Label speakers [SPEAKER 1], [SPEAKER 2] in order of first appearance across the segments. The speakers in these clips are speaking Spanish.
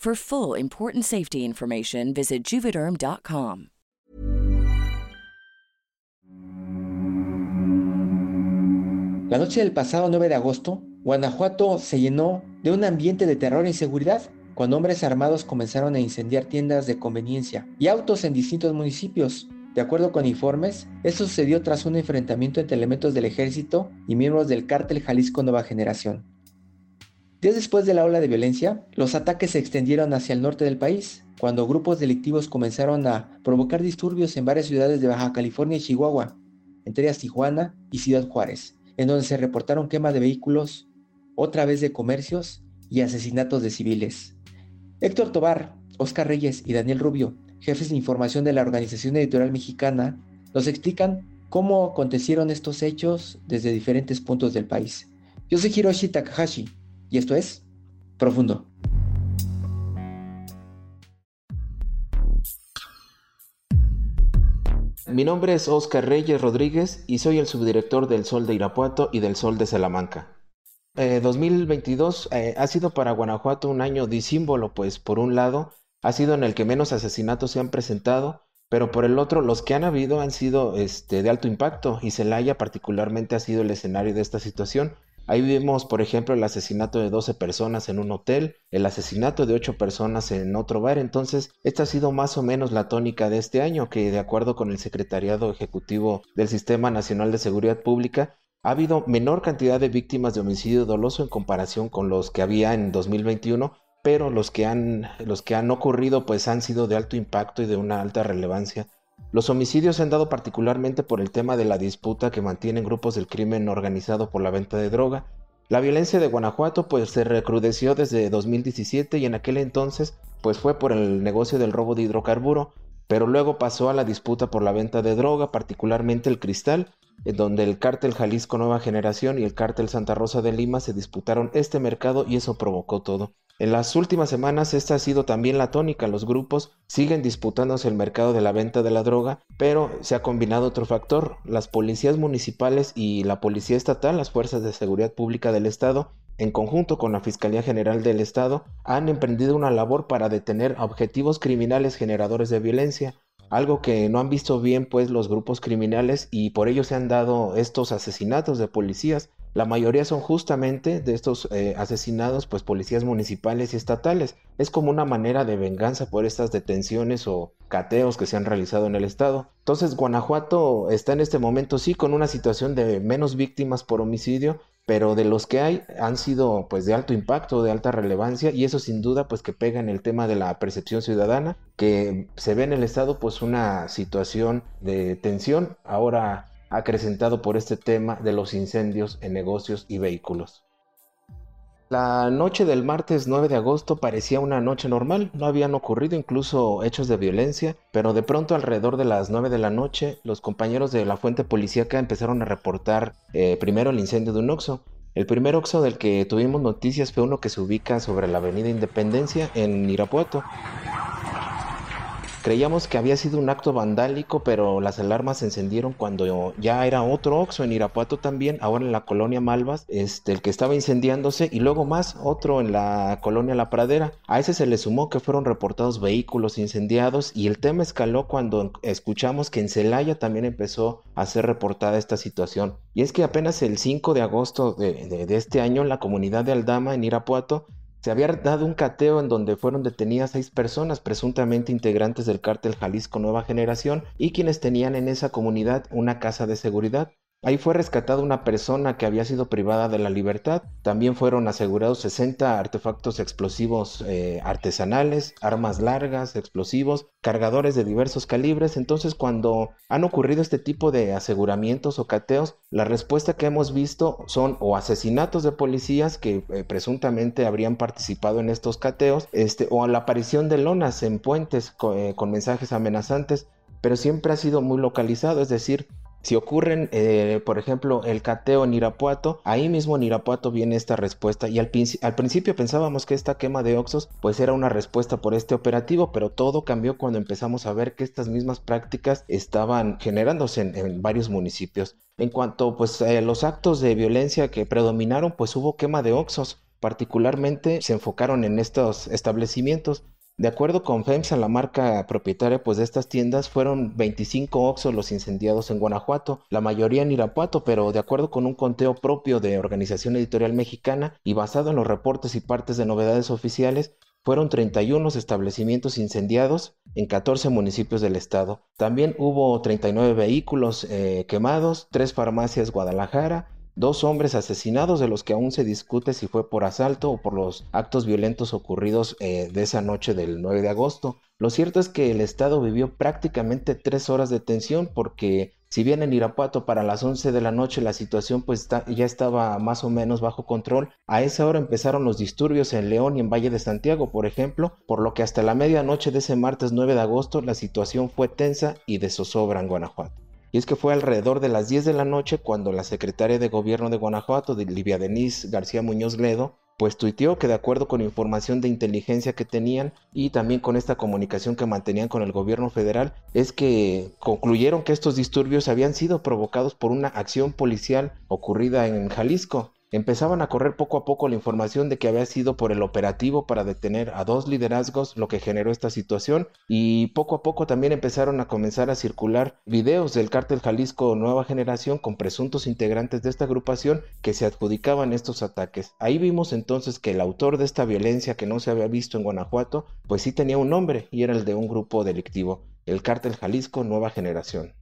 [SPEAKER 1] For full important safety information, visit juvederm.com.
[SPEAKER 2] La noche del pasado 9 de agosto, Guanajuato se llenó de un ambiente de terror e inseguridad cuando hombres armados comenzaron a incendiar tiendas de conveniencia y autos en distintos municipios. De acuerdo con informes, esto sucedió tras un enfrentamiento entre elementos del ejército y miembros del cártel Jalisco Nueva Generación. Días después de la ola de violencia, los ataques se extendieron hacia el norte del país, cuando grupos delictivos comenzaron a provocar disturbios en varias ciudades de Baja California y Chihuahua, entre ellas Tijuana y Ciudad Juárez, en donde se reportaron quema de vehículos, otra vez de comercios y asesinatos de civiles. Héctor Tobar, Oscar Reyes y Daniel Rubio, jefes de información de la Organización Editorial Mexicana, nos explican cómo acontecieron estos hechos desde diferentes puntos del país. Yo soy Hiroshi Takahashi y esto es Profundo.
[SPEAKER 3] Mi nombre es Oscar Reyes Rodríguez y soy el subdirector del Sol de Irapuato y del Sol de Salamanca. 2022 eh, eh, ha sido para Guanajuato un año disímbolo, pues por un lado ha sido en el que menos asesinatos se han presentado, pero por el otro los que han habido han sido este, de alto impacto y Celaya particularmente ha sido el escenario de esta situación. Ahí vimos, por ejemplo, el asesinato de 12 personas en un hotel, el asesinato de 8 personas en otro bar. Entonces, esta ha sido más o menos la tónica de este año, que de acuerdo con el Secretariado Ejecutivo del Sistema Nacional de Seguridad Pública, ha habido menor cantidad de víctimas de homicidio doloso en comparación con los que había en 2021, pero los que han, los que han ocurrido pues han sido de alto impacto y de una alta relevancia los homicidios se han dado particularmente por el tema de la disputa que mantienen grupos del crimen organizado por la venta de droga. La violencia de Guanajuato pues se recrudeció desde 2017 y en aquel entonces pues fue por el negocio del robo de hidrocarburo, pero luego pasó a la disputa por la venta de droga, particularmente el cristal, en donde el cártel Jalisco Nueva Generación y el cártel Santa Rosa de Lima se disputaron este mercado y eso provocó todo. En las últimas semanas esta ha sido también la tónica, los grupos siguen disputándose el mercado de la venta de la droga, pero se ha combinado otro factor, las policías municipales y la policía estatal, las fuerzas de seguridad pública del estado, en conjunto con la Fiscalía General del Estado, han emprendido una labor para detener objetivos criminales generadores de violencia, algo que no han visto bien pues los grupos criminales y por ello se han dado estos asesinatos de policías. La mayoría son justamente de estos eh, asesinados pues policías municipales y estatales. Es como una manera de venganza por estas detenciones o cateos que se han realizado en el estado. Entonces Guanajuato está en este momento sí con una situación de menos víctimas por homicidio, pero de los que hay han sido pues de alto impacto, de alta relevancia y eso sin duda pues que pega en el tema de la percepción ciudadana, que se ve en el estado pues una situación de tensión ahora acrecentado por este tema de los incendios en negocios y vehículos. La noche del martes 9 de agosto parecía una noche normal, no habían ocurrido incluso hechos de violencia, pero de pronto alrededor de las 9 de la noche los compañeros de la fuente policíaca empezaron a reportar eh, primero el incendio de un Oxxo. El primer Oxxo del que tuvimos noticias fue uno que se ubica sobre la avenida Independencia en Irapuato. Creíamos que había sido un acto vandálico, pero las alarmas se encendieron cuando ya era otro Oxxo en Irapuato también, ahora en la colonia Malvas, este, el que estaba incendiándose, y luego más otro en la colonia La Pradera. A ese se le sumó que fueron reportados vehículos incendiados y el tema escaló cuando escuchamos que en Celaya también empezó a ser reportada esta situación. Y es que apenas el 5 de agosto de, de este año, la comunidad de Aldama en Irapuato se había dado un cateo en donde fueron detenidas seis personas, presuntamente integrantes del cártel Jalisco Nueva Generación, y quienes tenían en esa comunidad una casa de seguridad. Ahí fue rescatada una persona que había sido privada de la libertad. También fueron asegurados 60 artefactos explosivos eh, artesanales, armas largas, explosivos, cargadores de diversos calibres. Entonces, cuando han ocurrido este tipo de aseguramientos o cateos, la respuesta que hemos visto son o asesinatos de policías que eh, presuntamente habrían participado en estos cateos, este, o la aparición de lonas en puentes eh, con mensajes amenazantes pero siempre ha sido muy localizado, es decir, si ocurren, eh, por ejemplo, el cateo en Irapuato, ahí mismo en Irapuato viene esta respuesta. Y al, principio pensábamos que esta quema de Oxos pues era una respuesta por este operativo, pero todo cambió cuando empezamos a ver que estas mismas prácticas estaban generándose en, varios municipios. En cuanto pues a los actos de violencia que predominaron, pues hubo quema de Oxos, particularmente se enfocaron en estos establecimientos de acuerdo con FEMSA, la marca propietaria pues, de estas tiendas, fueron 25 Oxxos los incendiados en Guanajuato, la mayoría en Irapuato, pero de acuerdo con un conteo propio de Organización Editorial Mexicana y basado en los reportes y partes de novedades oficiales, fueron 31 establecimientos incendiados en 14 municipios del estado. También hubo 39 vehículos eh, quemados, 3 farmacias Guadalajara, dos hombres asesinados de los que aún se discute si fue por asalto o por los actos violentos ocurridos eh, de esa noche del 9 de agosto. Lo cierto es que el Estado vivió prácticamente tres horas de tensión porque si bien en Irapuato para las 11 de la noche la situación pues ya estaba más o menos bajo control, a esa hora empezaron los disturbios en León y en Valle de Santiago, por ejemplo, por lo que hasta la medianoche de ese martes 9 de agosto la situación fue tensa y de zozobra en Guanajuato. Y es que fue alrededor de las 10 de la noche cuando la secretaria de gobierno de Guanajuato, Livia Denise García Muñoz Ledo, pues tuiteó que de acuerdo con información de inteligencia que tenían y también con esta comunicación que mantenían con el gobierno federal, es que concluyeron que estos disturbios habían sido provocados por una acción policial ocurrida en Jalisco empezaban a correr poco a poco la información de que había sido por el operativo para detener a dos liderazgos lo que generó esta situación y poco a poco también empezaron a comenzar a circular videos del cártel Jalisco Nueva Generación con presuntos integrantes de esta agrupación que se adjudicaban estos ataques. Ahí vimos entonces que el autor de esta violencia que no se había visto en Guanajuato pues sí tenía un nombre y era el de un grupo delictivo, el cártel Jalisco Nueva Generación.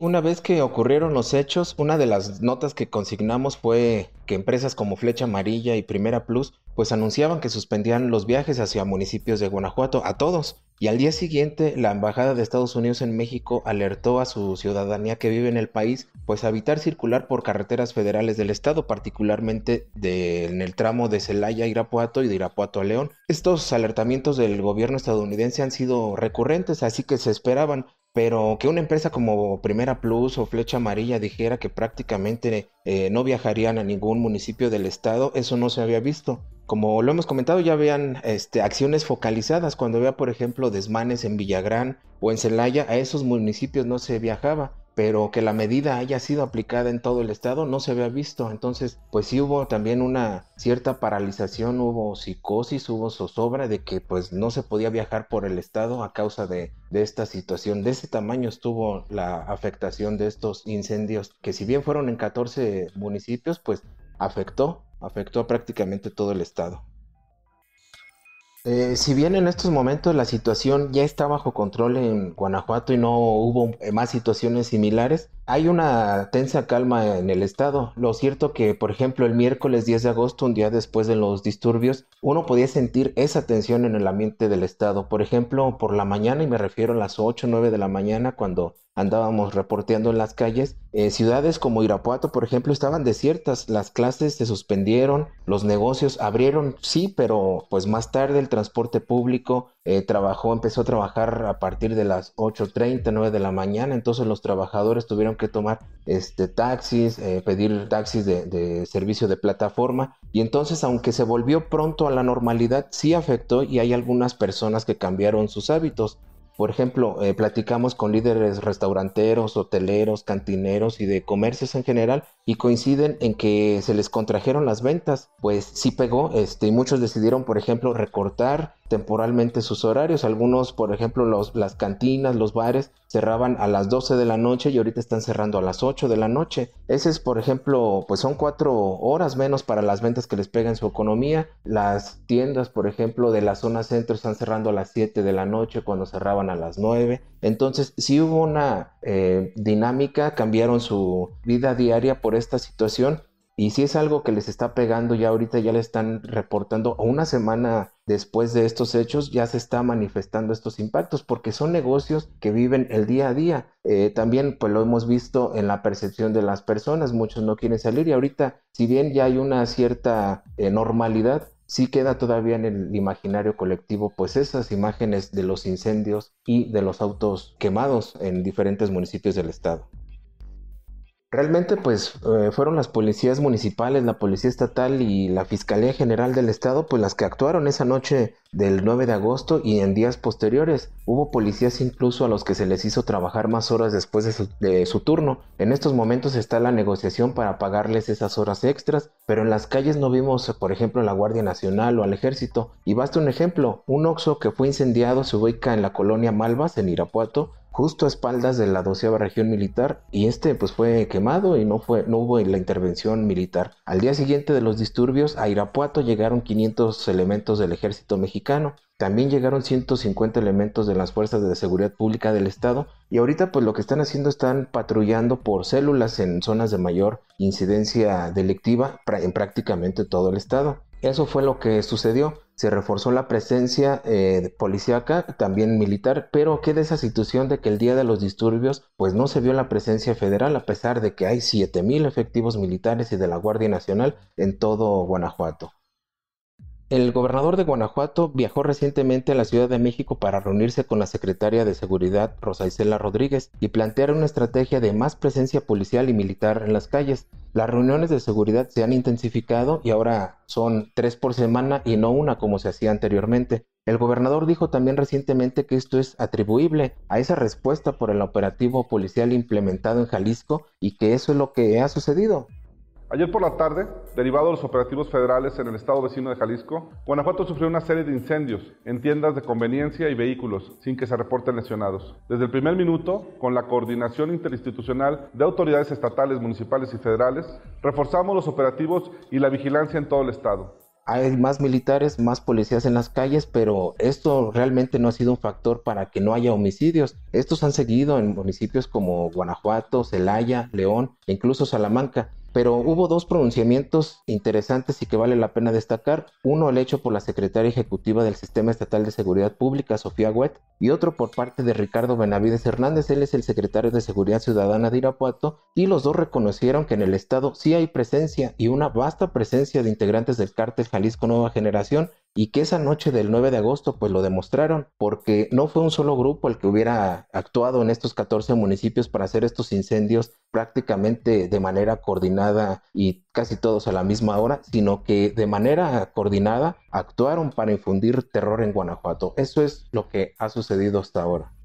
[SPEAKER 3] Una vez que ocurrieron los hechos, una de las notas que consignamos fue que empresas como Flecha Amarilla y Primera Plus pues anunciaban que suspendían los viajes hacia municipios de Guanajuato a todos. Y al día siguiente, la Embajada de Estados Unidos en México alertó a su ciudadanía que vive en el país, pues a evitar circular por carreteras federales del estado, particularmente en el tramo de Celaya a Irapuato y de Irapuato a León. Estos alertamientos del gobierno estadounidense han sido recurrentes, así que se esperaban pero que una empresa como Primera Plus o Flecha Amarilla dijera que prácticamente eh, no viajarían a ningún municipio del estado, eso no se había visto. Como lo hemos comentado, ya vean este, acciones focalizadas. Cuando vea, por ejemplo, desmanes en Villagrán o en Celaya, a esos municipios no se viajaba pero que la medida haya sido aplicada en todo el estado no se había visto. Entonces, pues sí hubo también una cierta paralización, hubo psicosis, hubo zozobra de que pues no se podía viajar por el estado a causa de, de esta situación. De ese tamaño estuvo la afectación de estos incendios, que si bien fueron en 14 municipios, pues afectó, afectó a prácticamente todo el estado. Eh, si bien en estos momentos la situación ya está bajo control en Guanajuato y no hubo eh, más situaciones similares, hay una tensa calma en el estado. Lo cierto que, por ejemplo, el miércoles 10 de agosto, un día después de los disturbios, uno podía sentir esa tensión en el ambiente del estado. Por ejemplo, por la mañana, y me refiero a las 8 o 9 de la mañana, cuando andábamos reporteando en las calles, eh, ciudades como Irapuato, por ejemplo, estaban desiertas, las clases se suspendieron, los negocios abrieron, sí, pero pues más tarde el transporte público eh, trabajó, empezó a trabajar a partir de las 8.30, 9 de la mañana, entonces los trabajadores tuvieron que tomar este, taxis, eh, pedir taxis de, servicio de plataforma, y entonces aunque se volvió pronto a la normalidad, sí afectó y hay algunas personas que cambiaron sus hábitos. Por ejemplo, eh, platicamos con líderes restauranteros, hoteleros, cantineros y de comercios en general y coinciden en que se les contrajeron las ventas, pues sí pegó, este, y muchos decidieron, por ejemplo, recortar temporalmente sus horarios. Algunos, por ejemplo, los, las cantinas, los bares cerraban a las 12 de la noche y ahorita están cerrando a las 8 de la noche. Ese es, por ejemplo, pues son cuatro horas menos para las ventas que les pega en su economía. Las tiendas, por ejemplo, de la zona centro están cerrando a las 7 de la noche cuando cerraban a las 9. Entonces, si hubo una eh, dinámica, cambiaron su vida diaria por esta situación y si es algo que les está pegando, ya ahorita ya le están reportando, una semana después de estos hechos ya se está manifestando estos impactos, porque son negocios que viven el día a día. Eh, también pues lo hemos visto en la percepción de las personas, muchos no quieren salir y ahorita, si bien ya hay una cierta eh, normalidad, sí queda todavía en el imaginario colectivo pues esas imágenes de los incendios y de los autos quemados en diferentes municipios del estado. Realmente pues eh, fueron las policías municipales, la policía estatal y la Fiscalía General del Estado pues las que actuaron esa noche del 9 de agosto y en días posteriores. Hubo policías incluso a los que se les hizo trabajar más horas después de su, de su turno. En estos momentos está la negociación para pagarles esas horas extras, pero en las calles no vimos por ejemplo a la Guardia Nacional o al Ejército. Y basta un ejemplo, un Oxo que fue incendiado se ubica en la colonia Malvas en Irapuato justo a espaldas de la doceava región militar y este pues fue quemado y no fue no hubo la intervención militar. Al día siguiente de los disturbios a Irapuato llegaron 500 elementos del ejército mexicano. También llegaron 150 elementos de las fuerzas de seguridad pública del estado y ahorita pues lo que están haciendo están patrullando por células en zonas de mayor incidencia delictiva en prácticamente todo el estado. Eso fue lo que sucedió. Se reforzó la presencia eh, policíaca, también militar, pero queda esa situación de que el día de los disturbios, pues no se vio la presencia federal, a pesar de que hay 7000 efectivos militares y de la Guardia Nacional en todo Guanajuato. El gobernador de Guanajuato viajó recientemente a la Ciudad de México para reunirse con la secretaria de Seguridad Rosa Isela Rodríguez y plantear una estrategia de más presencia policial y militar en las calles. Las reuniones de seguridad se han intensificado y ahora son tres por semana y no una como se hacía anteriormente. El gobernador dijo también recientemente que esto es atribuible a esa respuesta por el operativo policial implementado en Jalisco y que eso es lo que ha sucedido.
[SPEAKER 4] Ayer por la tarde, derivado de los operativos federales en el estado vecino de Jalisco, Guanajuato sufrió una serie de incendios en tiendas de conveniencia y vehículos sin que se reporten lesionados. Desde el primer minuto, con la coordinación interinstitucional de autoridades estatales, municipales y federales, reforzamos los operativos y la vigilancia en todo el estado.
[SPEAKER 3] Hay más militares, más policías en las calles, pero esto realmente no ha sido un factor para que no haya homicidios. Estos han seguido en municipios como Guanajuato, Celaya, León e incluso Salamanca. Pero hubo dos pronunciamientos interesantes y que vale la pena destacar. Uno el hecho por la secretaria ejecutiva del Sistema Estatal de Seguridad Pública, Sofía Huet, y otro por parte de Ricardo Benavides Hernández. Él es el secretario de Seguridad Ciudadana de Irapuato y los dos reconocieron que en el estado sí hay presencia y una vasta presencia de integrantes del cártel Jalisco Nueva Generación y que esa noche del 9 de agosto pues lo demostraron porque no fue un solo grupo el que hubiera actuado en estos 14 municipios para hacer estos incendios prácticamente de manera coordinada y casi todos a la misma hora, sino que de manera coordinada actuaron para infundir terror en Guanajuato. Eso es lo que ha sucedido hasta ahora.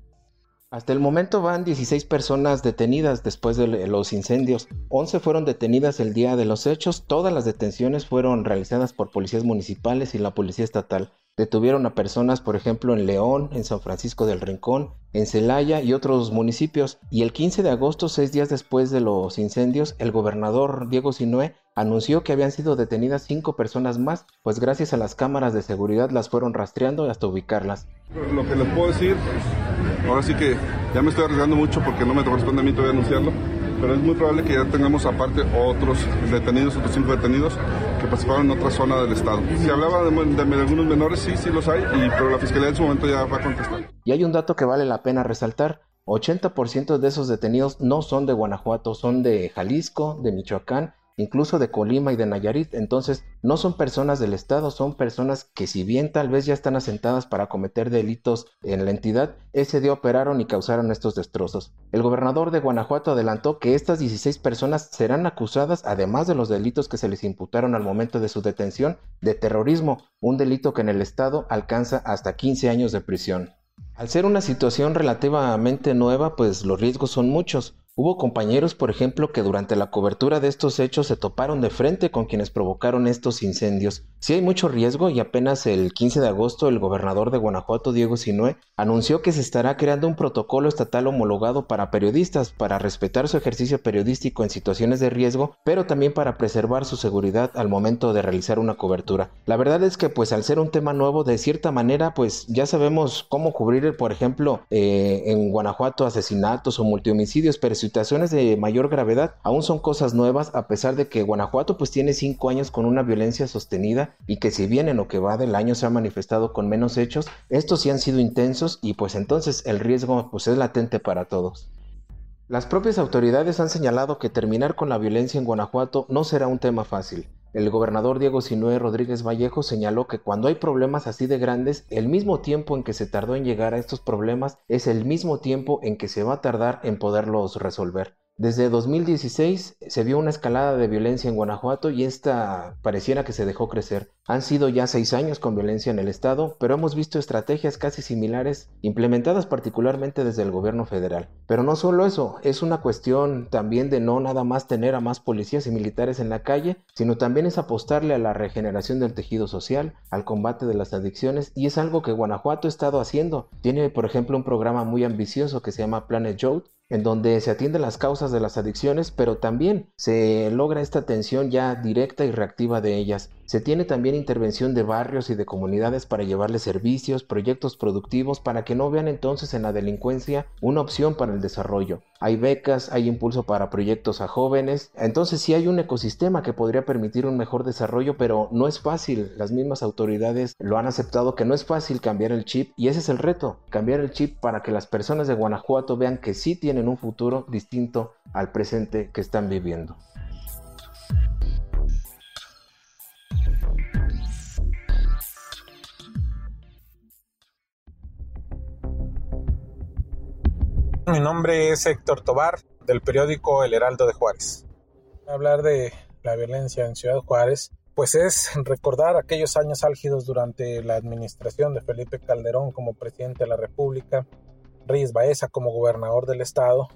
[SPEAKER 3] Hasta el momento van 16 personas detenidas después de los incendios. 11 fueron detenidas el día de los hechos. Todas las detenciones fueron realizadas por policías municipales y la policía estatal. Detuvieron a personas, por ejemplo, en León, en San Francisco del Rincón, en Celaya y otros municipios. Y el 15 de agosto, seis días después de los incendios, el gobernador Diego Sinué anunció que habían sido detenidas cinco personas más, pues gracias a las cámaras de seguridad las fueron rastreando hasta ubicarlas.
[SPEAKER 4] Lo que les puedo decir Ahora sí que ya me estoy arriesgando mucho porque no me corresponde a mí todavía anunciarlo, pero es muy probable que ya tengamos aparte otros detenidos, otros cinco detenidos que participaron en otra zona del estado. Si hablaba de, algunos menores, sí, sí los hay, pero la fiscalía en su momento ya va a contestar.
[SPEAKER 3] Y hay un dato que vale la pena resaltar. 80% de esos detenidos no son de Guanajuato, son de Jalisco, de Michoacán incluso de Colima y de Nayarit. Entonces, no son personas del Estado, son personas que si bien tal vez ya están asentadas para cometer delitos en la entidad, ese día operaron y causaron estos destrozos. El gobernador de Guanajuato adelantó que estas 16 personas serán acusadas, además de los delitos que se les imputaron al momento de su detención, de terrorismo, un delito que en el Estado alcanza hasta 15 años de prisión. Al ser una situación relativamente nueva, pues los riesgos son muchos. Hubo compañeros, por ejemplo, que durante la cobertura de estos hechos se toparon de frente con quienes provocaron estos incendios. Si hay mucho riesgo y apenas el 15 de agosto el gobernador de Guanajuato, Diego Sinue, anunció que se estará creando un protocolo estatal homologado para periodistas para respetar su ejercicio periodístico en situaciones de riesgo, pero también para preservar su seguridad al momento de realizar una cobertura. La verdad es que pues al ser un tema nuevo, de cierta manera pues ya sabemos cómo cubrir, por ejemplo, eh, en Guanajuato asesinatos o multihomicidios, pero situaciones de mayor gravedad aún son cosas nuevas a pesar de que Guanajuato pues tiene cinco años con una violencia sostenida y que si bien en lo que va del año se ha manifestado con menos hechos, estos sí han sido intensos y pues entonces el riesgo pues es latente para todos. Las propias autoridades han señalado que terminar con la violencia en Guanajuato no será un tema fácil. El gobernador Diego Sinué Rodríguez Vallejo señaló que cuando hay problemas así de grandes, el mismo tiempo en que se tardó en llegar a estos problemas es el mismo tiempo en que se va a tardar en poderlos resolver. Desde 2016 se vio una escalada de violencia en Guanajuato y esta pareciera que se dejó crecer. Han sido ya seis años con violencia en el Estado, pero hemos visto estrategias casi similares implementadas particularmente desde el gobierno federal. Pero no solo eso, es una cuestión también de no nada más tener a más policías y militares en la calle, sino también es apostarle a la regeneración del tejido social, al combate de las adicciones y es algo que Guanajuato ha estado haciendo. Tiene por ejemplo un programa muy ambicioso que se llama Planet Jolt, en donde se atienden las causas de las adicciones, pero también se logra esta atención ya directa y reactiva de ellas. Se tiene también intervención de barrios y de comunidades para llevarles servicios, proyectos productivos, para que no vean entonces en la delincuencia una opción para el desarrollo. Hay becas, hay impulso para proyectos a jóvenes, entonces sí hay un ecosistema que podría permitir un mejor desarrollo, pero no es fácil. Las mismas autoridades lo han aceptado que no es fácil cambiar el chip y ese es el reto, cambiar el chip para que las personas de Guanajuato vean que sí tienen un futuro distinto al presente que están viviendo.
[SPEAKER 5] Mi nombre es Héctor Tobar, del periódico El Heraldo de Juárez. Hablar de la violencia en Ciudad Juárez, pues es recordar aquellos años álgidos durante la administración de Felipe Calderón como presidente de la República, Reyes Baeza como gobernador del estado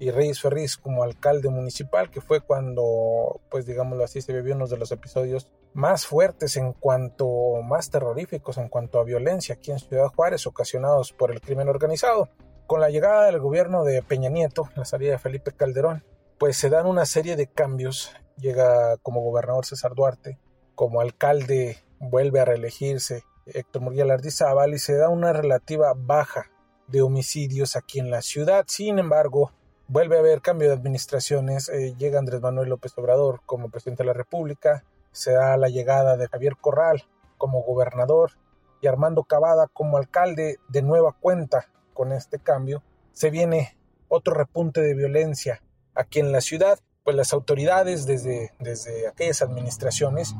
[SPEAKER 5] y Reyes Ferriz como alcalde municipal, que fue cuando, pues digámoslo así, se vivió uno de los episodios más fuertes en cuanto, más terroríficos en cuanto a violencia aquí en Ciudad Juárez, ocasionados por el crimen organizado. Con la llegada del gobierno de Peña Nieto, la salida de Felipe Calderón, pues se dan una serie de cambios. Llega como gobernador César Duarte, como alcalde vuelve a reelegirse Héctor Murguía Lardizábal y se da una relativa baja de homicidios aquí en la ciudad. Sin embargo, vuelve a haber cambio de administraciones. Eh, llega Andrés Manuel López Obrador como presidente de la República. Se da la llegada de Javier Corral como gobernador y Armando Cavada como alcalde de nueva cuenta con este cambio, se viene otro repunte de violencia aquí en la ciudad, pues las autoridades desde, desde aquellas administraciones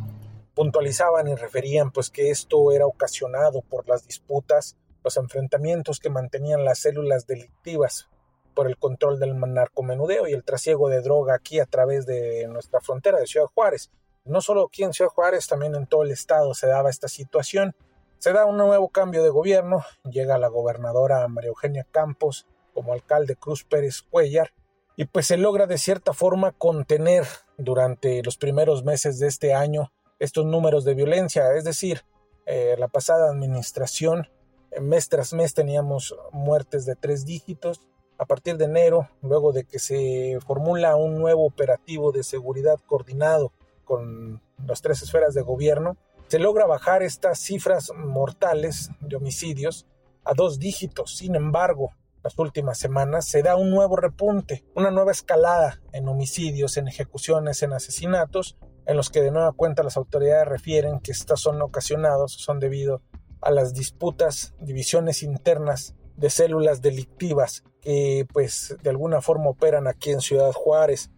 [SPEAKER 5] puntualizaban y referían pues que esto era ocasionado por las disputas, los enfrentamientos que mantenían las células delictivas por el control del narcomenudeo y el trasiego de droga aquí a través de nuestra frontera de Ciudad Juárez. No solo aquí en Ciudad Juárez, también en todo el estado se daba esta situación se da un nuevo cambio de gobierno, llega la gobernadora María Eugenia Campos como alcalde Cruz Pérez Cuellar y pues se logra de cierta forma contener durante los primeros meses de este año estos números de violencia, es decir, eh, la pasada administración eh, mes tras mes teníamos muertes de tres dígitos. A partir de enero, luego de que se formula un nuevo operativo de seguridad coordinado con las tres esferas de gobierno, se logra bajar estas cifras mortales de homicidios a dos dígitos. Sin embargo, las últimas semanas se da un nuevo repunte, una nueva escalada en homicidios, en ejecuciones, en asesinatos, en los que de nueva cuenta las autoridades refieren que estas son ocasionados, son debido a las disputas, divisiones internas de células delictivas que pues de alguna forma operan aquí en Ciudad Juárez.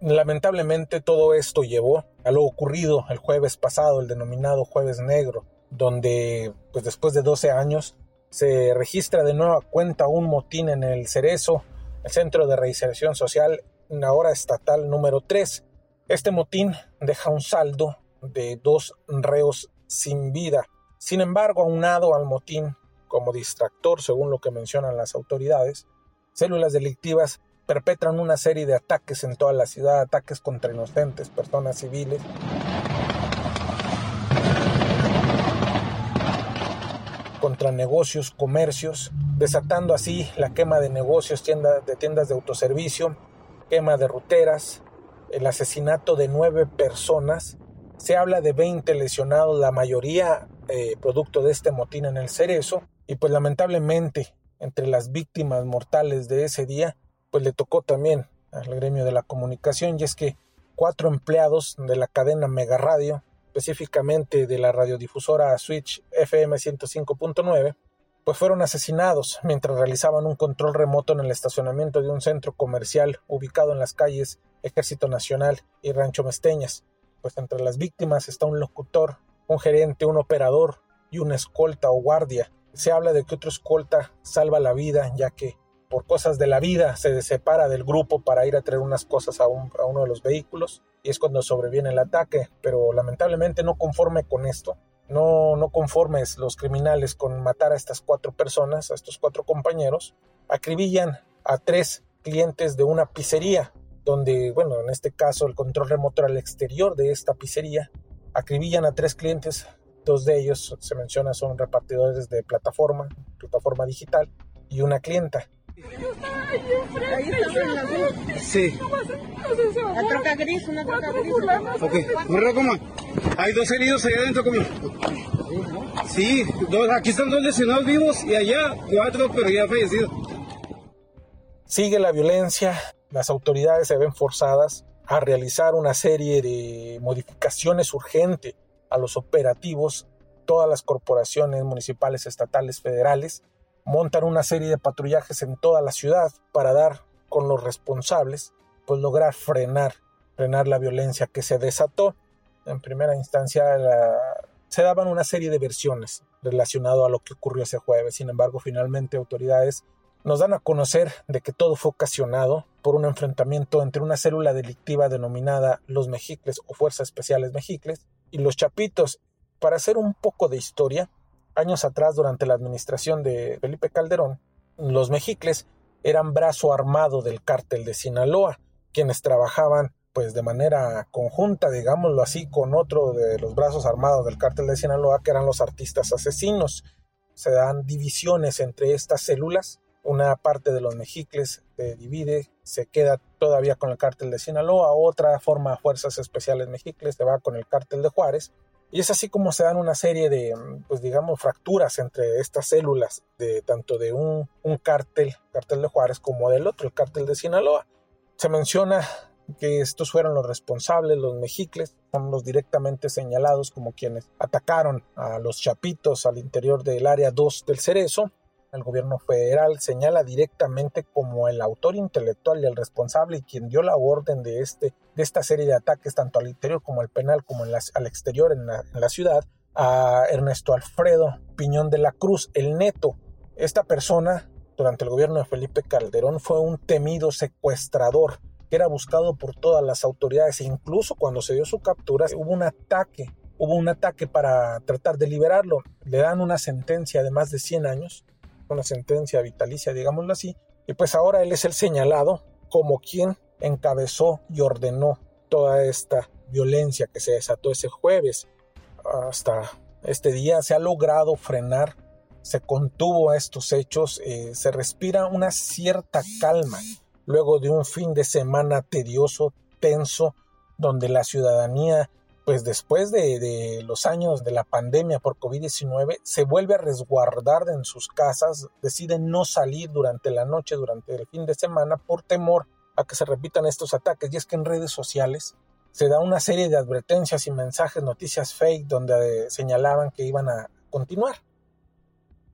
[SPEAKER 5] Lamentablemente todo esto llevó a lo ocurrido el jueves pasado, el denominado jueves negro, donde pues después de 12 años se registra de nueva cuenta un motín en el Cerezo, el Centro de Reinserción Social, ahora estatal número 3. Este motín deja un saldo de dos reos sin vida. Sin embargo, aunado al motín como distractor, según lo que mencionan las autoridades, células delictivas perpetran una serie de ataques en toda la ciudad, ataques contra inocentes, personas civiles. contra negocios, comercios, desatando así la quema de negocios, de tiendas de autoservicio, quema de ruteras, el asesinato de nueve personas. Se habla de 20 lesionados, la mayoría eh, producto de este motín en el Cerezo, y pues lamentablemente entre las víctimas mortales de ese día pues le tocó también al gremio de la comunicación y es que cuatro empleados de la cadena Mega Radio, específicamente de la radiodifusora Switch FM 105.9, pues fueron asesinados mientras realizaban un control remoto en el estacionamiento de un centro comercial ubicado en las calles Ejército Nacional y Rancho Mesteñas. Pues entre las víctimas está un locutor, un gerente, un operador y una escolta o guardia. Se habla de que otro escolta salva la vida ya que por cosas de la vida se separa del grupo para ir a traer unas cosas a, uno de los vehículos y es cuando sobreviene el ataque, pero lamentablemente no conforme con esto, no, no conformes los criminales con matar a estas cuatro personas, a estos cuatro compañeros, acribillan a tres clientes de una pizzería, donde, bueno, en este caso el control remoto al exterior de esta pizzería, acribillan a tres clientes, dos de ellos se menciona son repartidores de plataforma, plataforma digital, y una clienta.
[SPEAKER 6] Sí. La troca gris, una troca gris. Ok, ¿cómo? Hay dos heridos allá adentro, ¿cómo? Sí, dos, aquí están dos lesionados vivos y allá cuatro, pero ya fallecidos.
[SPEAKER 5] Sigue la violencia, las autoridades se ven forzadas a realizar una serie de modificaciones urgentes a los operativos, todas las corporaciones municipales, estatales, federales, montan una serie de patrullajes en toda la ciudad para dar con los responsables, pues lograr frenar, frenar la violencia que se desató. En primera instancia se daban una serie de versiones relacionado a lo que ocurrió ese jueves. Sin embargo, finalmente autoridades nos dan a conocer de que todo fue ocasionado por un enfrentamiento entre una célula delictiva denominada los Mejicles o Fuerzas Especiales Mejicles y los Chapitos. Para hacer un poco de historia, años atrás, durante la administración de Felipe Calderón, los mexicles eran brazo armado del cártel de Sinaloa, quienes trabajaban pues de manera conjunta, digámoslo así, con otro de los brazos armados del cártel de Sinaloa, que eran los artistas asesinos. Se dan divisiones entre estas células. Una parte de los mexicles se divide, se queda todavía con el cártel de Sinaloa, otra forma fuerzas especiales mexicles, se va con el cártel de Juárez, y es así como se dan una serie de, pues digamos, fracturas entre estas células, de tanto de un, un cártel, cártel de Juárez, como del otro, el cártel de Sinaloa. Se menciona que estos fueron los responsables, los mexicles, son los directamente señalados como quienes atacaron a los chapitos al interior del área 2 del Cerezo, el gobierno federal señala directamente como el autor intelectual y el responsable y quien dio la orden de, este, de esta serie de ataques, tanto al interior como al penal, como en al exterior en la, ciudad, a Ernesto Alfredo Piñón de la Cruz, el neto. Esta persona, durante el gobierno de Felipe Calderón, fue un temido secuestrador que era buscado por todas las autoridades e incluso cuando se dio su captura hubo un ataque, hubo un ataque para tratar de liberarlo. Le dan una sentencia de más de 100 años una sentencia vitalicia, digámoslo así, y pues ahora él es el señalado como quien encabezó y ordenó toda esta violencia que se desató ese jueves. Hasta este día se ha logrado frenar, se contuvo estos hechos, eh, se respira una cierta calma luego de un fin de semana tedioso, tenso, donde la ciudadanía pues después de, los años de la pandemia por COVID-19, se vuelve a resguardar en sus casas, deciden no salir durante la noche, durante el fin de semana, por temor a que se repitan estos ataques. Y es que en redes sociales se da una serie de advertencias y mensajes, noticias fake, donde eh, señalaban que iban a continuar.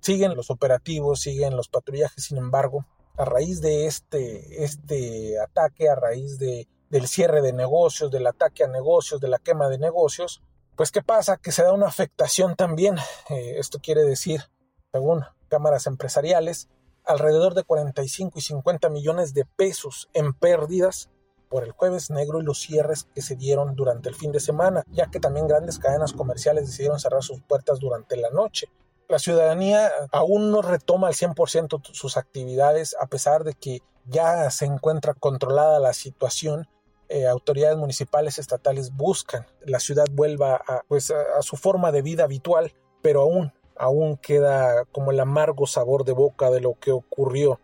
[SPEAKER 5] Siguen los operativos, siguen los patrullajes, sin embargo, a raíz de este, este ataque, a raíz de, del cierre de negocios, del ataque a negocios, de la quema de negocios, pues ¿qué pasa? Que se da una afectación también. Eh, esto quiere decir, según cámaras empresariales, alrededor de 45 y 50 millones de pesos en pérdidas por el jueves negro y los cierres que se dieron durante el fin de semana, ya que también grandes cadenas comerciales decidieron cerrar sus puertas durante la noche. La ciudadanía aún no retoma al 100% sus actividades a pesar de que ya se encuentra controlada la situación. Eh, autoridades municipales estatales buscan la ciudad vuelva a, pues, su forma de vida habitual, pero aún, aún queda como el amargo sabor de boca de lo que ocurrió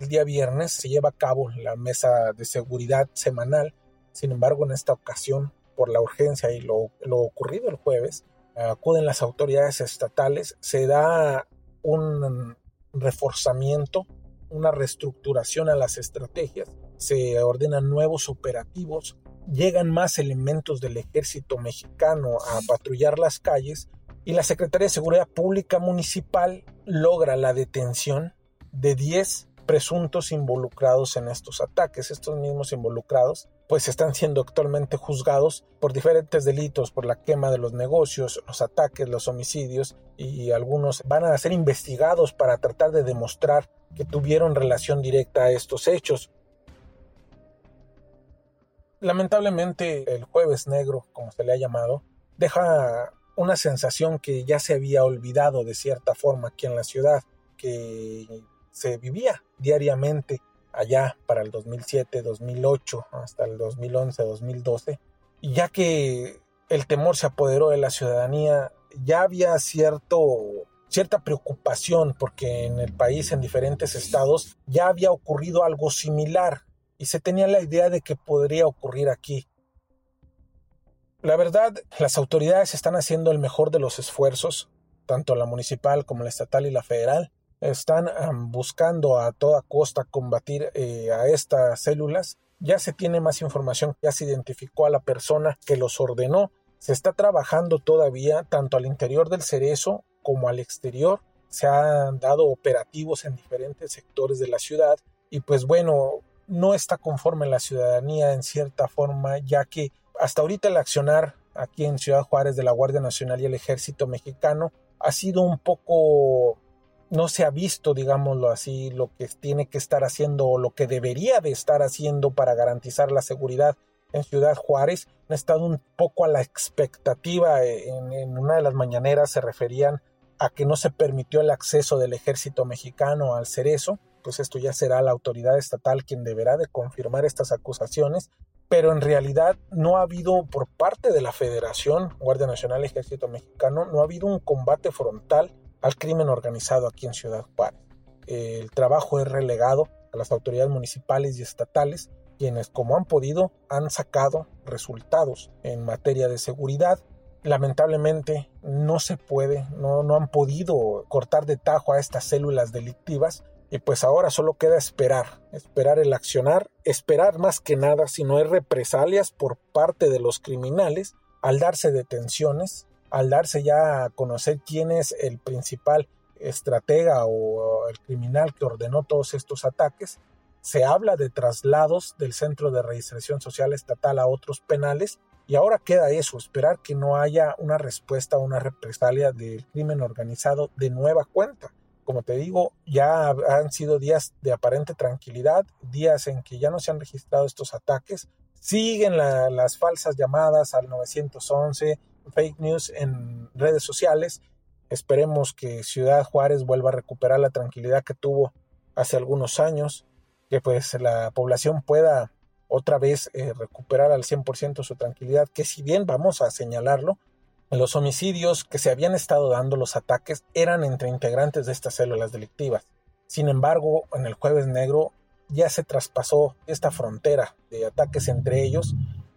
[SPEAKER 5] el día viernes se lleva a cabo la mesa de seguridad semanal. Sin embargo, en esta ocasión, por la urgencia y lo, ocurrido el jueves, acuden las autoridades estatales, se da un reforzamiento, una reestructuración a las estrategias, se ordenan nuevos operativos, llegan más elementos del ejército mexicano a patrullar las calles y la Secretaría de Seguridad Pública Municipal logra la detención de 10 presuntos involucrados en estos ataques. Estos mismos involucrados pues están siendo actualmente juzgados por diferentes delitos, por la quema de los negocios, los ataques, los homicidios y algunos van a ser investigados para tratar de demostrar que tuvieron relación directa a estos hechos. Lamentablemente el jueves negro, como se le ha llamado, deja una sensación que ya se había olvidado de cierta forma aquí en la ciudad, que se vivía diariamente allá para el 2007, 2008, hasta el 2011, 2012, y ya que el temor se apoderó de la ciudadanía, ya había cierto cierta preocupación porque en el país, en diferentes estados, ya había ocurrido algo similar y se tenía la idea de que podría ocurrir aquí. La verdad, las autoridades están haciendo el mejor de los esfuerzos, tanto la municipal como la estatal y la federal, están buscando a toda costa combatir eh, a estas células. Ya se tiene más información, ya se identificó a la persona que los ordenó. Se está trabajando todavía tanto al interior del cerezo como al exterior. Se han dado operativos en diferentes sectores de la ciudad y pues bueno, no está conforme la ciudadanía en cierta forma, ya que hasta ahorita el accionar aquí en Ciudad Juárez de la Guardia Nacional y el Ejército Mexicano ha sido un poco no se ha visto, digámoslo así, lo que tiene que estar haciendo o lo que debería de estar haciendo para garantizar la seguridad en Ciudad Juárez. Han estado un poco a la expectativa. En, una de las mañaneras se referían a que no se permitió el acceso del ejército mexicano al cerezo. Pues esto ya será la autoridad estatal quien deberá de confirmar estas acusaciones. Pero en realidad no ha habido por parte de la Federación, Guardia Nacional Ejército Mexicano, no ha habido un combate frontal al crimen organizado aquí en Ciudad Juárez. El trabajo es relegado a las autoridades municipales y estatales, quienes como han podido han sacado resultados en materia de seguridad. Lamentablemente no se puede, no, no han podido cortar de tajo a estas células delictivas y pues ahora solo queda esperar, esperar el accionar, esperar más que nada si no hay represalias por parte de los criminales al darse detenciones al darse ya a conocer quién es el principal estratega o el criminal que ordenó todos estos ataques, se habla de traslados del Centro de Registración Social Estatal a otros penales y ahora queda eso, esperar que no haya una respuesta o una represalia del crimen organizado de nueva cuenta. Como te digo, ya han sido días de aparente tranquilidad, días en que ya no se han registrado estos ataques, siguen las falsas llamadas al 911, fake news en redes sociales. Esperemos que Ciudad Juárez vuelva a recuperar la tranquilidad que tuvo hace algunos años, que pues la población pueda otra vez eh, recuperar al 100% su tranquilidad, que si bien vamos a señalarlo, los homicidios que se habían estado dando, los ataques, eran entre integrantes de estas células delictivas. Sin embargo, en el jueves negro ya se traspasó esta frontera de ataques entre ellos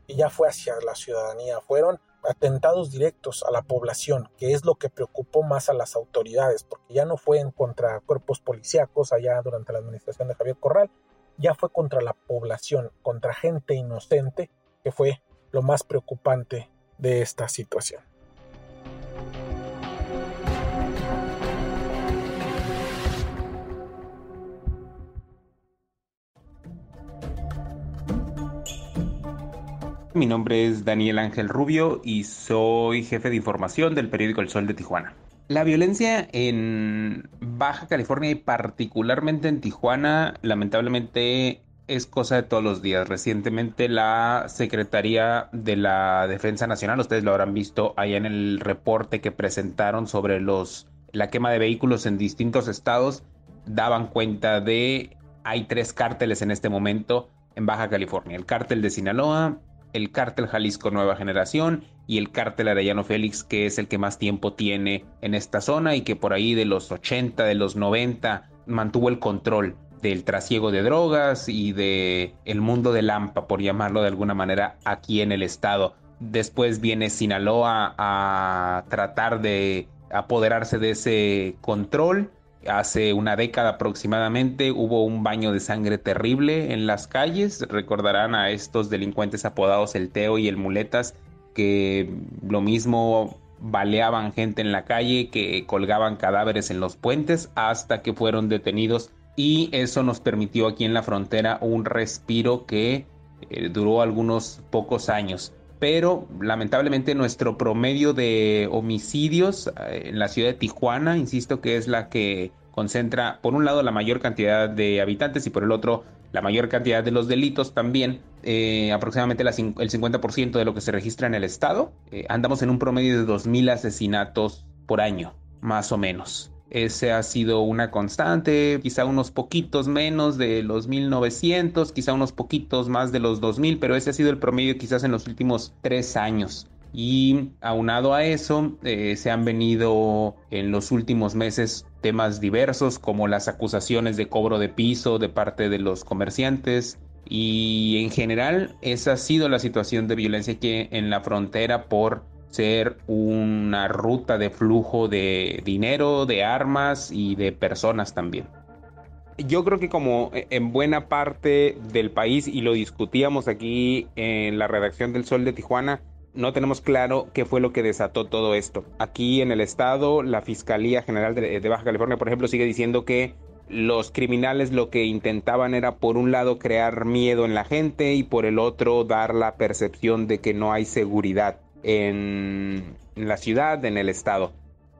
[SPEAKER 5] y ya fue hacia la ciudadanía. Fueron atentados directos a la población, que es lo que preocupó más a las autoridades, porque ya no fue en contra cuerpos policíacos allá durante la administración de Javier Corral, ya fue contra la población, contra gente inocente, que fue lo más preocupante de esta situación.
[SPEAKER 7] Mi nombre es Daniel Ángel Rubio y soy jefe de información del periódico El Sol de Tijuana. La violencia en Baja California y particularmente en Tijuana lamentablemente es cosa de todos los días. Recientemente la Secretaría de la Defensa Nacional, ustedes lo habrán visto allá en el reporte que presentaron sobre los la quema de vehículos en distintos estados, daban cuenta de hay tres cárteles en este momento en Baja California. El cártel de Sinaloa, el cártel Jalisco Nueva Generación y el cártel Arellano Félix, que es el que más tiempo tiene en esta zona y que por ahí de los 80, de los 90 mantuvo el control del trasiego de drogas y de el mundo de Lampa, por llamarlo de alguna manera, aquí en el estado. Después viene Sinaloa a tratar de apoderarse de ese control Hace una década aproximadamente hubo un baño de sangre terrible en las calles. Recordarán a estos delincuentes apodados el Teo y el Muletas que lo mismo baleaban gente en la calle, que colgaban cadáveres en los puentes hasta que fueron detenidos y eso nos permitió aquí en la frontera un respiro que eh, duró algunos pocos años pero lamentablemente nuestro promedio de homicidios eh, en la ciudad de Tijuana, insisto que es la que concentra por un lado la mayor cantidad de habitantes y por el otro la mayor cantidad de los delitos también, eh, aproximadamente el 50% de lo que se registra en el estado. Eh, andamos en un promedio de 2.000 asesinatos por año, más o menos. Ese ha sido una constante, quizá unos poquitos menos de los 1900, quizá unos poquitos más de los 2000, pero ese ha sido el promedio quizás en los últimos tres años. Y aunado a eso, eh, se han venido en los últimos meses temas diversos como las acusaciones de cobro de piso de parte de los comerciantes. Y en general, esa ha sido la situación de violencia que en la frontera por ser una ruta de flujo de dinero, de armas y de personas también. Yo creo que como en buena parte del país, y lo discutíamos aquí en la redacción del Sol de Tijuana, no tenemos claro qué fue lo que desató todo esto. Aquí en el estado, la Fiscalía General de, Baja California, por ejemplo, sigue diciendo que los criminales lo que intentaban era por un lado crear miedo en la gente y por el otro dar la percepción de que no hay seguridad en, la ciudad, en el estado.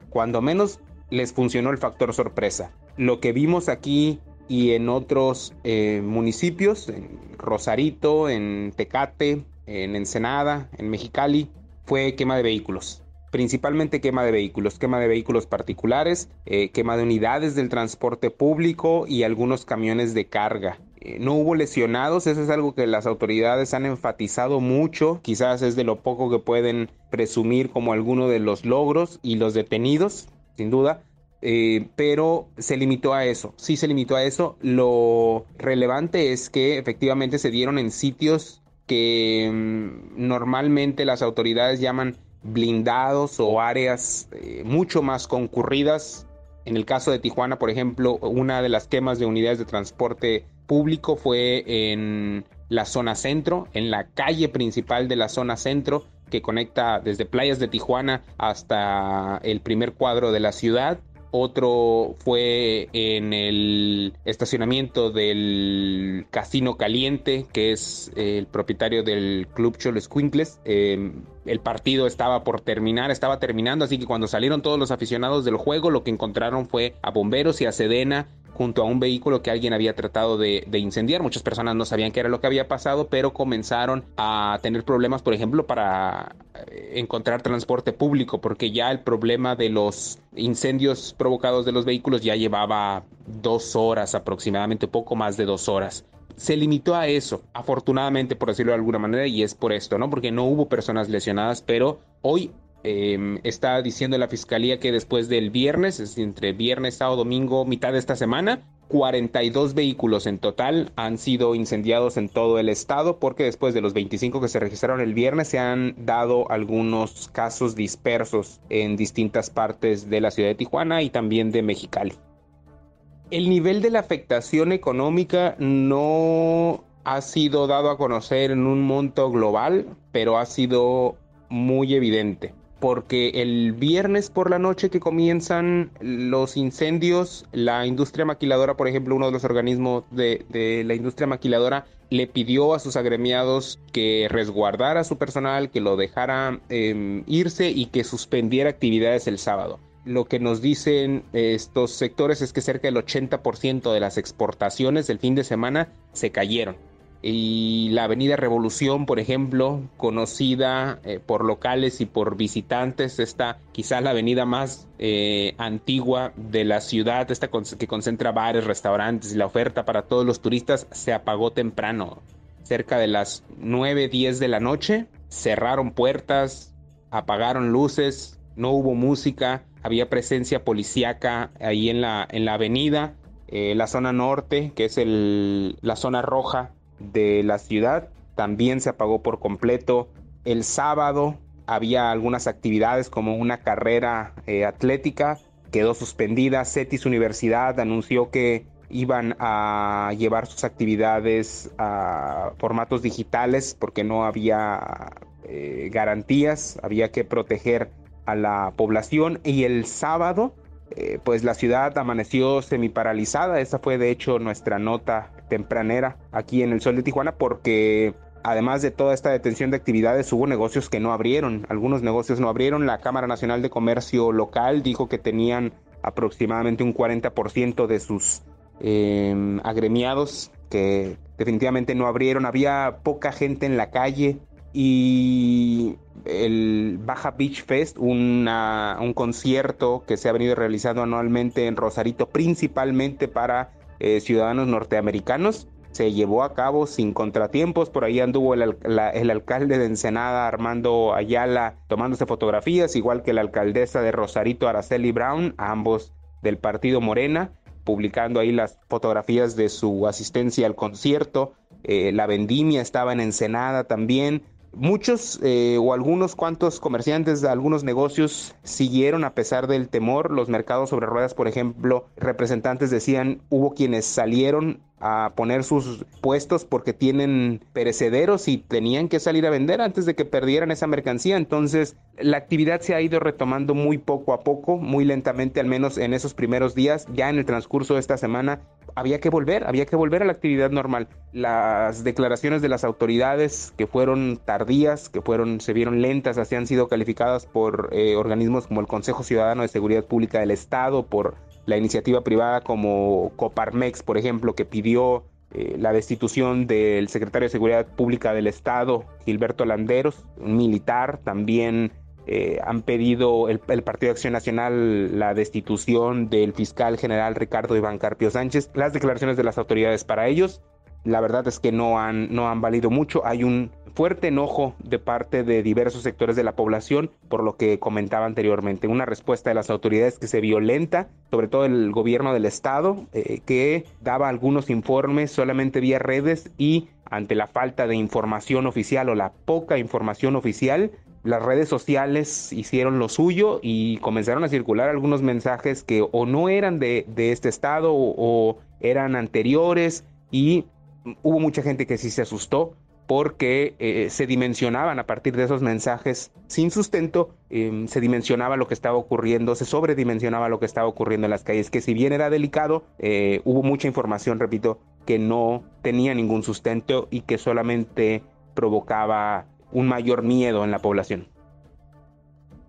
[SPEAKER 7] Cuando menos les funcionó el factor sorpresa. Lo que vimos aquí y en otros eh, municipios, en Rosarito, en Tecate, en Ensenada, en Mexicali, fue quema de vehículos. Principalmente quema de vehículos, quema de vehículos particulares, eh, quema de unidades del transporte público y algunos camiones de carga. Eh, no hubo lesionados, eso es algo que las autoridades han enfatizado mucho, quizás es de lo poco que pueden presumir como alguno de los logros y los detenidos, sin duda, eh, pero se limitó a eso, sí se limitó a eso. Lo relevante es que efectivamente se dieron en sitios que mm, normalmente las autoridades llaman blindados o áreas eh, mucho más concurridas. En el caso de Tijuana, por ejemplo, una de las quemas de unidades de transporte público fue en la zona centro, en la calle principal de la zona centro que conecta desde playas de Tijuana hasta el primer cuadro de la ciudad. Otro fue en el estacionamiento del Casino Caliente, que es el propietario del Club Cholos Quincles. Em, el partido estaba por terminar, estaba terminando, así que cuando salieron todos los aficionados del juego, lo que encontraron fue a bomberos y a Sedena junto a un vehículo que alguien había tratado de, incendiar. Muchas personas no sabían qué era lo que había pasado, pero comenzaron a tener problemas, por ejemplo, para eh, encontrar transporte público, porque ya el problema de los incendios provocados de los vehículos ya llevaba dos horas aproximadamente, poco más de dos horas se limitó a eso, afortunadamente por decirlo de alguna manera, y es por esto, ¿no? Porque no hubo personas lesionadas, pero hoy Em, está diciendo la fiscalía que después del viernes, es entre viernes, sábado, domingo, mitad de esta semana, 42 vehículos en total han sido incendiados en todo el estado porque después de los 25 que se registraron el viernes se han dado algunos casos dispersos en distintas partes de la ciudad de Tijuana y también de Mexicali. El nivel de la afectación económica no ha sido dado a conocer en un monto global, pero ha sido muy evidente porque el viernes por la noche que comienzan los incendios, la industria maquiladora, por ejemplo, uno de los organismos de, la industria maquiladora, le pidió a sus agremiados que resguardara a su personal, que lo dejara em, irse y que suspendiera actividades el sábado. Lo que nos dicen estos sectores es que cerca del 80% de las exportaciones del fin de semana se cayeron y la Avenida Revolución, por ejemplo, conocida eh, por locales y por visitantes, esta quizás la avenida más eh, antigua de la ciudad, esta que concentra bares, restaurantes y la oferta para todos los turistas, se apagó temprano, cerca de las 9, 10 de la noche, cerraron puertas, apagaron luces, no hubo música, había presencia policíaca ahí en la, en la avenida, eh, la zona norte, que es el, la zona roja de la ciudad también se apagó por completo. El sábado había algunas actividades como una carrera eh, atlética, quedó suspendida. CETIS Universidad anunció que iban a llevar sus actividades a formatos digitales porque no había eh, garantías, había que proteger a la población y el sábado eh, pues la ciudad amaneció semi-paralizada, esa fue de hecho nuestra nota tempranera aquí en el Sol de Tijuana porque además de toda esta detención de actividades hubo negocios que no abrieron, algunos negocios no abrieron, la Cámara Nacional de Comercio local dijo que tenían aproximadamente un 40% de sus em, agremiados que definitivamente no abrieron, había poca gente en la calle y el Baja Beach Fest, un concierto que se ha venido realizando anualmente en Rosarito, principalmente para eh, ciudadanos norteamericanos. Se llevó a cabo sin contratiempos. Por ahí anduvo el, alcalde de Ensenada, Armando Ayala, tomándose fotografías, igual que la alcaldesa de Rosarito, Araceli Brown, ambos del partido Morena, publicando ahí las fotografías de su asistencia al concierto. Eh, la vendimia estaba en Ensenada también. Muchos eh, o algunos cuantos comerciantes de algunos negocios siguieron a pesar del temor. Los mercados sobre ruedas, por ejemplo, representantes decían, hubo quienes salieron a poner sus puestos porque tienen perecederos y tenían que salir a vender antes de que perdieran esa mercancía. Entonces, la actividad se ha ido retomando muy poco a poco, muy lentamente, al menos en esos primeros días. Ya en el transcurso de esta semana había que volver, había que volver a la actividad normal. Las declaraciones de las autoridades que fueron tardías, que fueron, se vieron lentas, así han sido calificadas por eh, organismos como el Consejo Ciudadano de Seguridad Pública del Estado, por la iniciativa privada como Coparmex, por ejemplo, que pidió eh, la destitución del secretario de Seguridad Pública del Estado, Gilberto Landeros, un militar, también eh, han pedido el, Partido de Acción Nacional la destitución del fiscal general Ricardo Iván Carpio Sánchez. Las declaraciones de las autoridades para ellos, la verdad es que no han, no han valido mucho. Hay un fuerte enojo de parte de diversos sectores de la población por lo que comentaba anteriormente. Una respuesta de las autoridades que se violenta, sobre todo el gobierno del estado, eh, que daba algunos informes solamente vía redes y ante la falta de información oficial o la poca información oficial, las redes sociales hicieron lo suyo y comenzaron a circular algunos mensajes que o no eran de, este estado o eran anteriores y hubo mucha gente que sí se asustó porque eh, se dimensionaban a partir de esos mensajes sin sustento, em, se dimensionaba lo que estaba ocurriendo, se sobredimensionaba lo que estaba ocurriendo en las calles, que si bien era delicado, eh, hubo mucha información, repito, que no tenía ningún sustento y que solamente provocaba un mayor miedo en la población.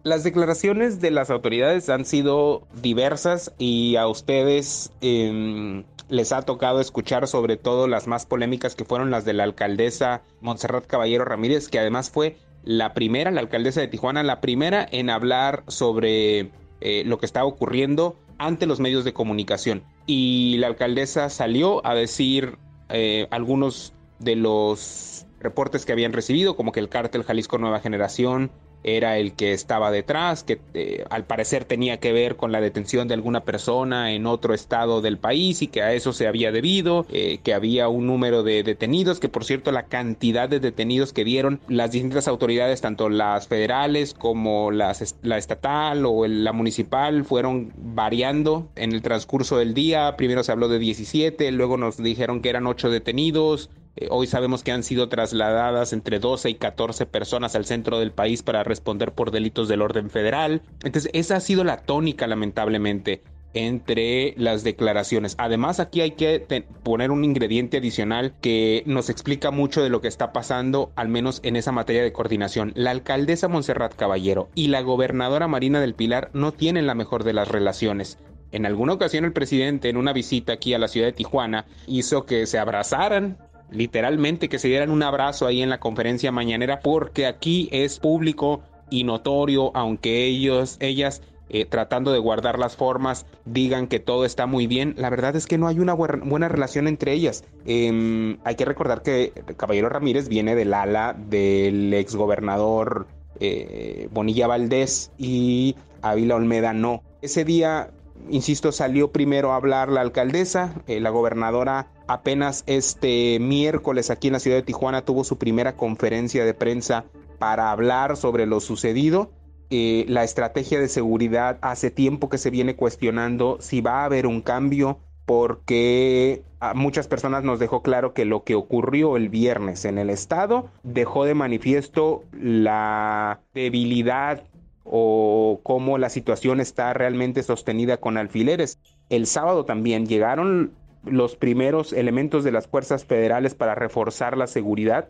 [SPEAKER 7] Las declaraciones de las autoridades han sido diversas y a ustedes em, les ha tocado escuchar sobre todo las más polémicas que fueron las de la alcaldesa Montserrat Caballero Ramírez, que además fue la primera, la alcaldesa de Tijuana, la primera en hablar sobre eh, lo que estaba ocurriendo ante los medios de comunicación. Y la alcaldesa salió a decir eh, algunos de los reportes que habían recibido, como que el cártel Jalisco Nueva Generación era el que estaba detrás, que eh, al parecer tenía que ver con la detención de alguna persona en otro estado del país y que a eso se había debido, eh, que había un número de detenidos, que por cierto la cantidad de detenidos que dieron las distintas autoridades, tanto las federales como las, la estatal o la municipal, fueron variando en el transcurso del día. Primero se habló de 17, luego nos dijeron que eran 8 detenidos, Eh, hoy sabemos que han sido trasladadas entre 12 y 14 personas al centro del país para responder por delitos del orden federal. Entonces, esa ha sido la tónica, lamentablemente entre las declaraciones. Además, aquí hay que poner un ingrediente adicional que nos explica mucho de lo que está pasando, al menos en esa materia de coordinación. La alcaldesa Montserrat Caballero y la gobernadora Marina del Pilar no tienen la mejor de las relaciones. En alguna ocasión el presidente en una visita aquí a la ciudad de Tijuana hizo que se abrazaran literalmente que se dieran un abrazo ahí en la conferencia mañanera porque aquí es público y notorio aunque ellos ellas eh, tratando de guardar las formas, digan que todo está muy bien. La verdad es que no hay una buena relación entre ellas. Em, hay que recordar que Caballero Ramírez viene del ala del exgobernador eh, Bonilla Valdés y Ávila Olmeda no. Ese día, insisto, salió primero a hablar la alcaldesa, eh, la gobernadora apenas este miércoles aquí en la ciudad de Tijuana tuvo su primera conferencia de prensa para hablar sobre lo sucedido. Eh, la estrategia de seguridad hace tiempo que se viene cuestionando si va a haber un cambio porque a muchas personas nos dejó claro que lo que ocurrió el viernes en el estado dejó de manifiesto la debilidad o cómo la situación está realmente sostenida con alfileres. El sábado también llegaron los primeros elementos de las fuerzas federales para reforzar la seguridad.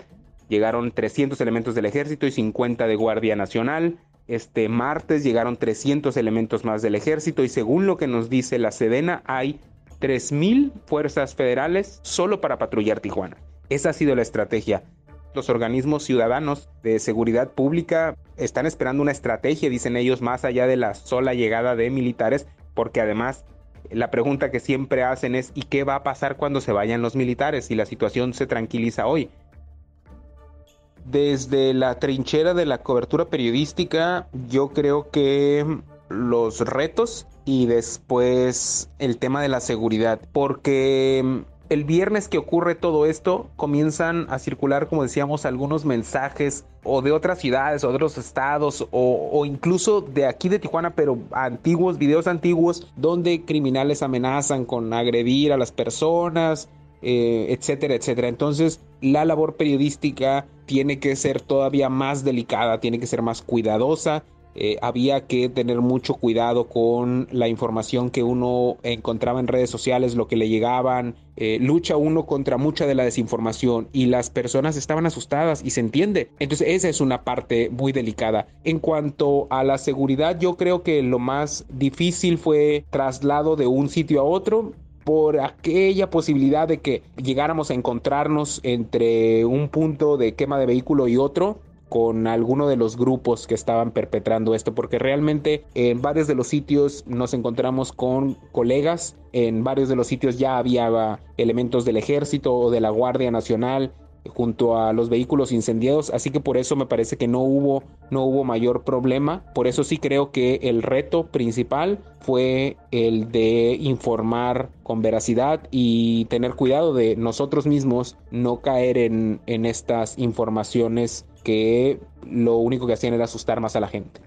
[SPEAKER 7] Llegaron 300 elementos del ejército y 50 de Guardia Nacional. Este martes llegaron 300 elementos más del ejército y según lo que nos dice la Sedena hay 3.000 fuerzas federales solo para patrullar Tijuana. Esa ha sido la estrategia. Los organismos ciudadanos de seguridad pública están esperando una estrategia, dicen ellos, más allá de la sola llegada de militares, porque además la pregunta que siempre hacen es ¿y qué va a pasar cuando se vayan los militares si la situación se tranquiliza hoy? Desde la trinchera de la cobertura periodística, yo creo que los retos y después el tema de la seguridad, porque el viernes que ocurre todo esto, comienzan a circular, como decíamos, algunos mensajes o de otras ciudades o de otros estados o, incluso de aquí de Tijuana, pero antiguos, videos antiguos, donde criminales amenazan con agredir a las personas, eh, etcétera, etcétera. Entonces, la labor periodística tiene que ser todavía más delicada, tiene que ser más cuidadosa. Eh, había que tener mucho cuidado con la información que uno encontraba en redes sociales, lo que le llegaban. Eh, lucha uno contra mucha de la desinformación y las personas estaban asustadas y se entiende. Entonces esa es una parte muy delicada. En cuanto a la seguridad, yo creo que lo más difícil fue traslado de un sitio a otro por aquella posibilidad de que llegáramos a encontrarnos entre un punto de quema de vehículo y otro con alguno de los grupos que estaban perpetrando esto, porque realmente en varios de los sitios nos encontramos con colegas, en varios de los sitios ya había elementos del ejército o de la Guardia Nacional, junto a los vehículos incendiados, así que por eso me parece que no hubo, no hubo mayor problema. Por eso sí creo que el reto principal fue el de informar con veracidad y tener cuidado de nosotros mismos no caer en, en estas informaciones que lo único que hacían era asustar más a la gente.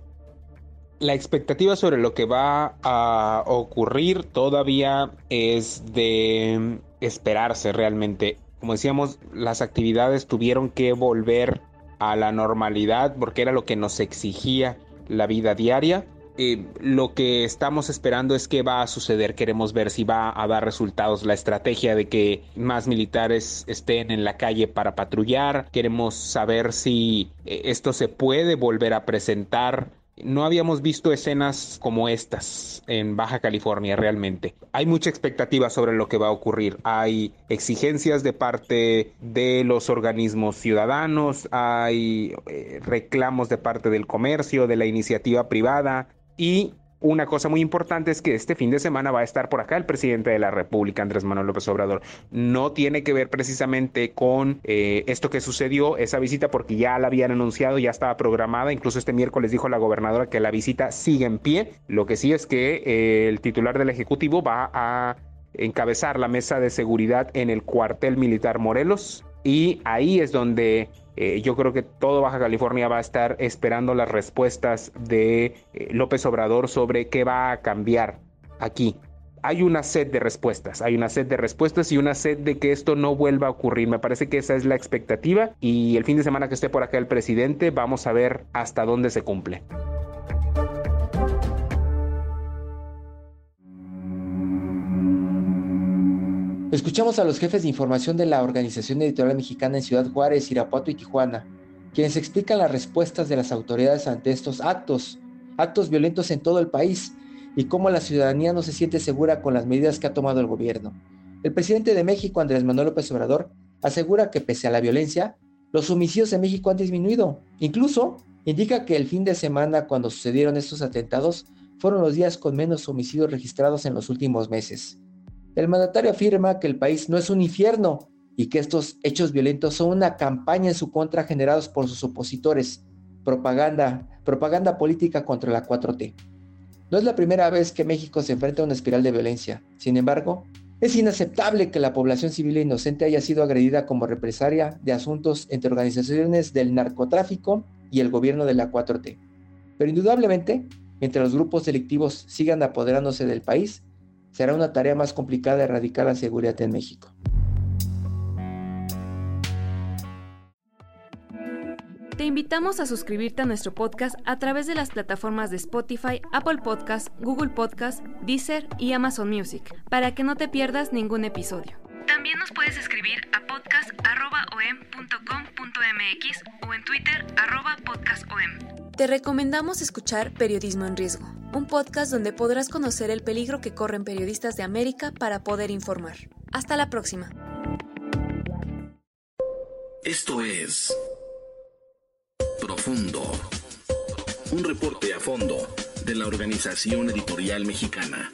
[SPEAKER 7] La expectativa sobre lo que va a ocurrir todavía es de esperarse realmente como decíamos, las actividades tuvieron que volver a la normalidad porque era lo que nos exigía la vida diaria. Lo que estamos esperando es qué va a suceder. Queremos ver si va a dar resultados la estrategia de que más militares estén en la calle para patrullar. Queremos saber si eh, esto se puede volver a presentar no habíamos visto escenas como estas en Baja California realmente. Hay mucha expectativa sobre lo que va a ocurrir. Hay exigencias de parte de los organismos ciudadanos, hay eh, reclamos de parte del comercio, de la iniciativa privada y una cosa muy importante es que este fin de semana va a estar por acá el presidente de la República, Andrés Manuel López Obrador. No tiene que ver precisamente con eh, esto que sucedió, esa visita, porque ya la habían anunciado, ya estaba programada. Incluso este miércoles dijo la gobernadora que la visita sigue en pie. Lo que sí es que eh, el titular del Ejecutivo va a encabezar la mesa de seguridad en el cuartel militar Morelos y ahí es donde eh, yo creo que todo Baja California va a estar esperando las respuestas de eh, López Obrador sobre qué va a cambiar aquí. hay una sed de respuestas, hay una sed de respuestas y una sed de que esto no vuelva a ocurrir. Me parece que esa es la expectativa y el fin de semana que esté por acá el presidente vamos a ver hasta dónde se cumple.
[SPEAKER 2] Escuchamos a los jefes de información de la Organización Editorial Mexicana en Ciudad Juárez, Irapuato y Tijuana, quienes explican las respuestas de las autoridades ante estos actos, actos violentos en todo el país, y cómo la ciudadanía no se siente segura con las medidas que ha tomado el gobierno. El presidente de México, Andrés Manuel López Obrador, asegura que pese a la violencia, los homicidios en México han disminuido. Incluso indica que el fin de semana cuando sucedieron estos atentados fueron los días con menos homicidios registrados en los últimos meses. El mandatario afirma que el país no es un infierno y que estos hechos violentos son una campaña en su contra generados por sus opositores, propaganda, propaganda política contra la 4T. No es la primera vez que México se enfrenta a una espiral de violencia. Sin embargo, es inaceptable que la población civil e inocente haya sido agredida como represalia de asuntos entre organizaciones del narcotráfico y el gobierno de la 4T. Pero indudablemente, mientras los grupos delictivos sigan apoderándose del país, será una tarea más complicada erradicar la seguridad en México.
[SPEAKER 8] Te invitamos a suscribirte a nuestro podcast a través de las plataformas de Spotify, Apple Podcast, Google Podcast, Deezer y Amazon Music, para que no te pierdas ningún episodio. También nos puedes escribir a podcast.om.com.mx o en Twitter podcastom. Te recomendamos escuchar Periodismo en Riesgo, un podcast donde podrás conocer el peligro que corren periodistas de América para poder informar. Hasta la próxima.
[SPEAKER 9] Esto es Profundo. Un reporte a fondo de la Organización Editorial Mexicana.